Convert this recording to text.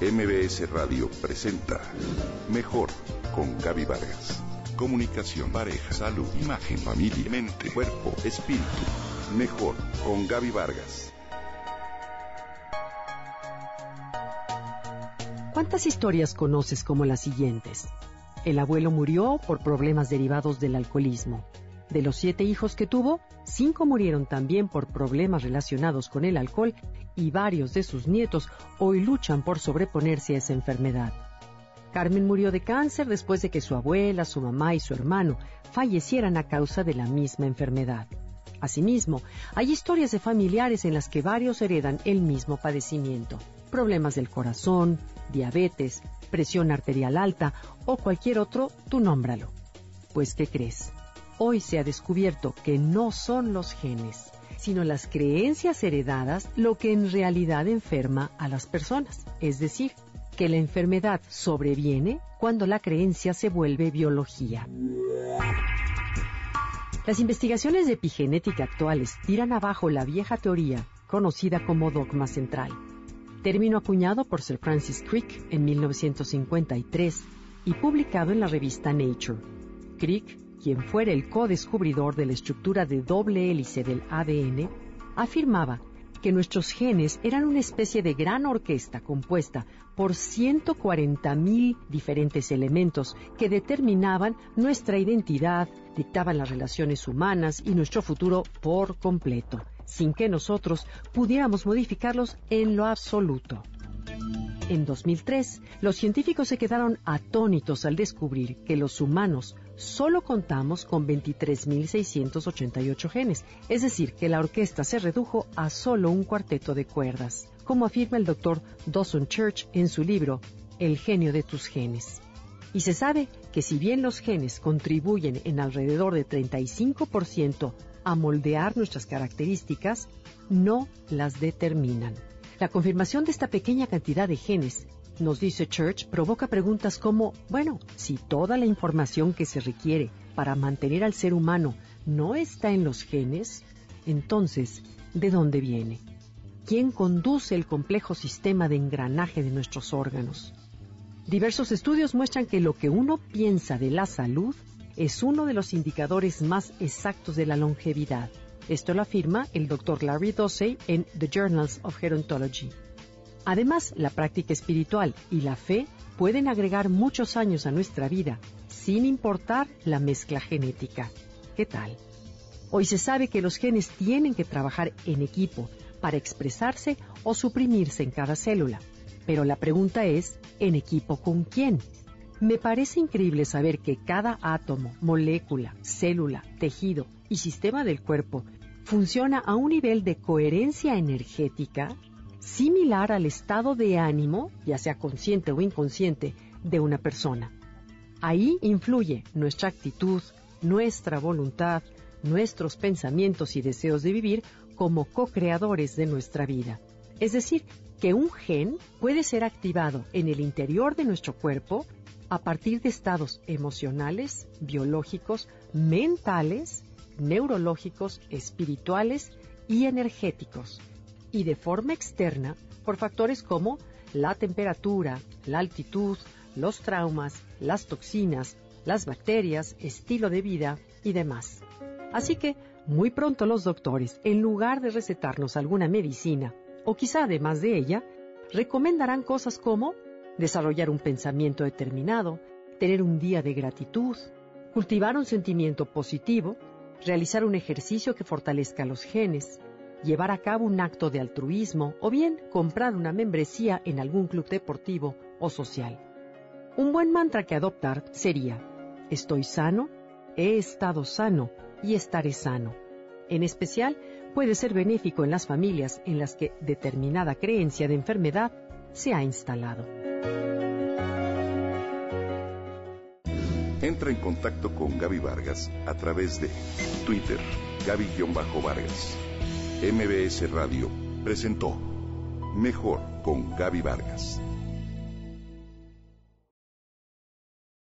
MBS Radio presenta Mejor con Gaby Vargas. Comunicación, pareja, salud, imagen, familia, mente, cuerpo, espíritu. Mejor con Gaby Vargas. ¿Cuántas historias conoces como las siguientes? El abuelo murió por problemas derivados del alcoholismo. De los siete hijos que tuvo, cinco murieron también por problemas relacionados con el alcohol y varios de sus nietos hoy luchan por sobreponerse a esa enfermedad. Carmen murió de cáncer después de que su abuela, su mamá y su hermano fallecieran a causa de la misma enfermedad. Asimismo, hay historias de familiares en las que varios heredan el mismo padecimiento. Problemas del corazón, diabetes, presión arterial alta o cualquier otro, tú nómbralo. Pues, ¿qué crees? Hoy se ha descubierto que no son los genes, sino las creencias heredadas lo que en realidad enferma a las personas. Es decir, que la enfermedad sobreviene cuando la creencia se vuelve biología. Las investigaciones de epigenética actuales tiran abajo la vieja teoría conocida como dogma central, término acuñado por Sir Francis Crick en 1953 y publicado en la revista Nature. Crick quien fuera el co-descubridor de la estructura de doble hélice del ADN, afirmaba que nuestros genes eran una especie de gran orquesta compuesta por 140.000 diferentes elementos que determinaban nuestra identidad, dictaban las relaciones humanas y nuestro futuro por completo, sin que nosotros pudiéramos modificarlos en lo absoluto. En 2003, los científicos se quedaron atónitos al descubrir que los humanos solo contamos con 23.688 genes, es decir, que la orquesta se redujo a solo un cuarteto de cuerdas, como afirma el doctor Dawson Church en su libro El genio de tus genes. Y se sabe que si bien los genes contribuyen en alrededor de 35% a moldear nuestras características, no las determinan. La confirmación de esta pequeña cantidad de genes nos dice Church, provoca preguntas como, bueno, si toda la información que se requiere para mantener al ser humano no está en los genes, entonces, ¿de dónde viene? ¿Quién conduce el complejo sistema de engranaje de nuestros órganos? Diversos estudios muestran que lo que uno piensa de la salud es uno de los indicadores más exactos de la longevidad. Esto lo afirma el Dr. Larry Dossey en The Journals of Gerontology. Además, la práctica espiritual y la fe pueden agregar muchos años a nuestra vida, sin importar la mezcla genética. ¿Qué tal? Hoy se sabe que los genes tienen que trabajar en equipo para expresarse o suprimirse en cada célula. Pero la pregunta es, ¿en equipo con quién? Me parece increíble saber que cada átomo, molécula, célula, tejido y sistema del cuerpo funciona a un nivel de coherencia energética similar al estado de ánimo, ya sea consciente o inconsciente, de una persona. Ahí influye nuestra actitud, nuestra voluntad, nuestros pensamientos y deseos de vivir como co-creadores de nuestra vida. Es decir, que un gen puede ser activado en el interior de nuestro cuerpo a partir de estados emocionales, biológicos, mentales, neurológicos, espirituales y energéticos y de forma externa por factores como la temperatura, la altitud, los traumas, las toxinas, las bacterias, estilo de vida y demás. Así que, muy pronto los doctores, en lugar de recetarnos alguna medicina, o quizá además de ella, recomendarán cosas como desarrollar un pensamiento determinado, tener un día de gratitud, cultivar un sentimiento positivo, realizar un ejercicio que fortalezca los genes, llevar a cabo un acto de altruismo o bien comprar una membresía en algún club deportivo o social. Un buen mantra que adoptar sería, estoy sano, he estado sano y estaré sano. En especial, puede ser benéfico en las familias en las que determinada creencia de enfermedad se ha instalado. Entra en contacto con Gaby Vargas a través de Twitter, Gaby-Vargas MBS Radio presentó Mejor con Gaby Vargas.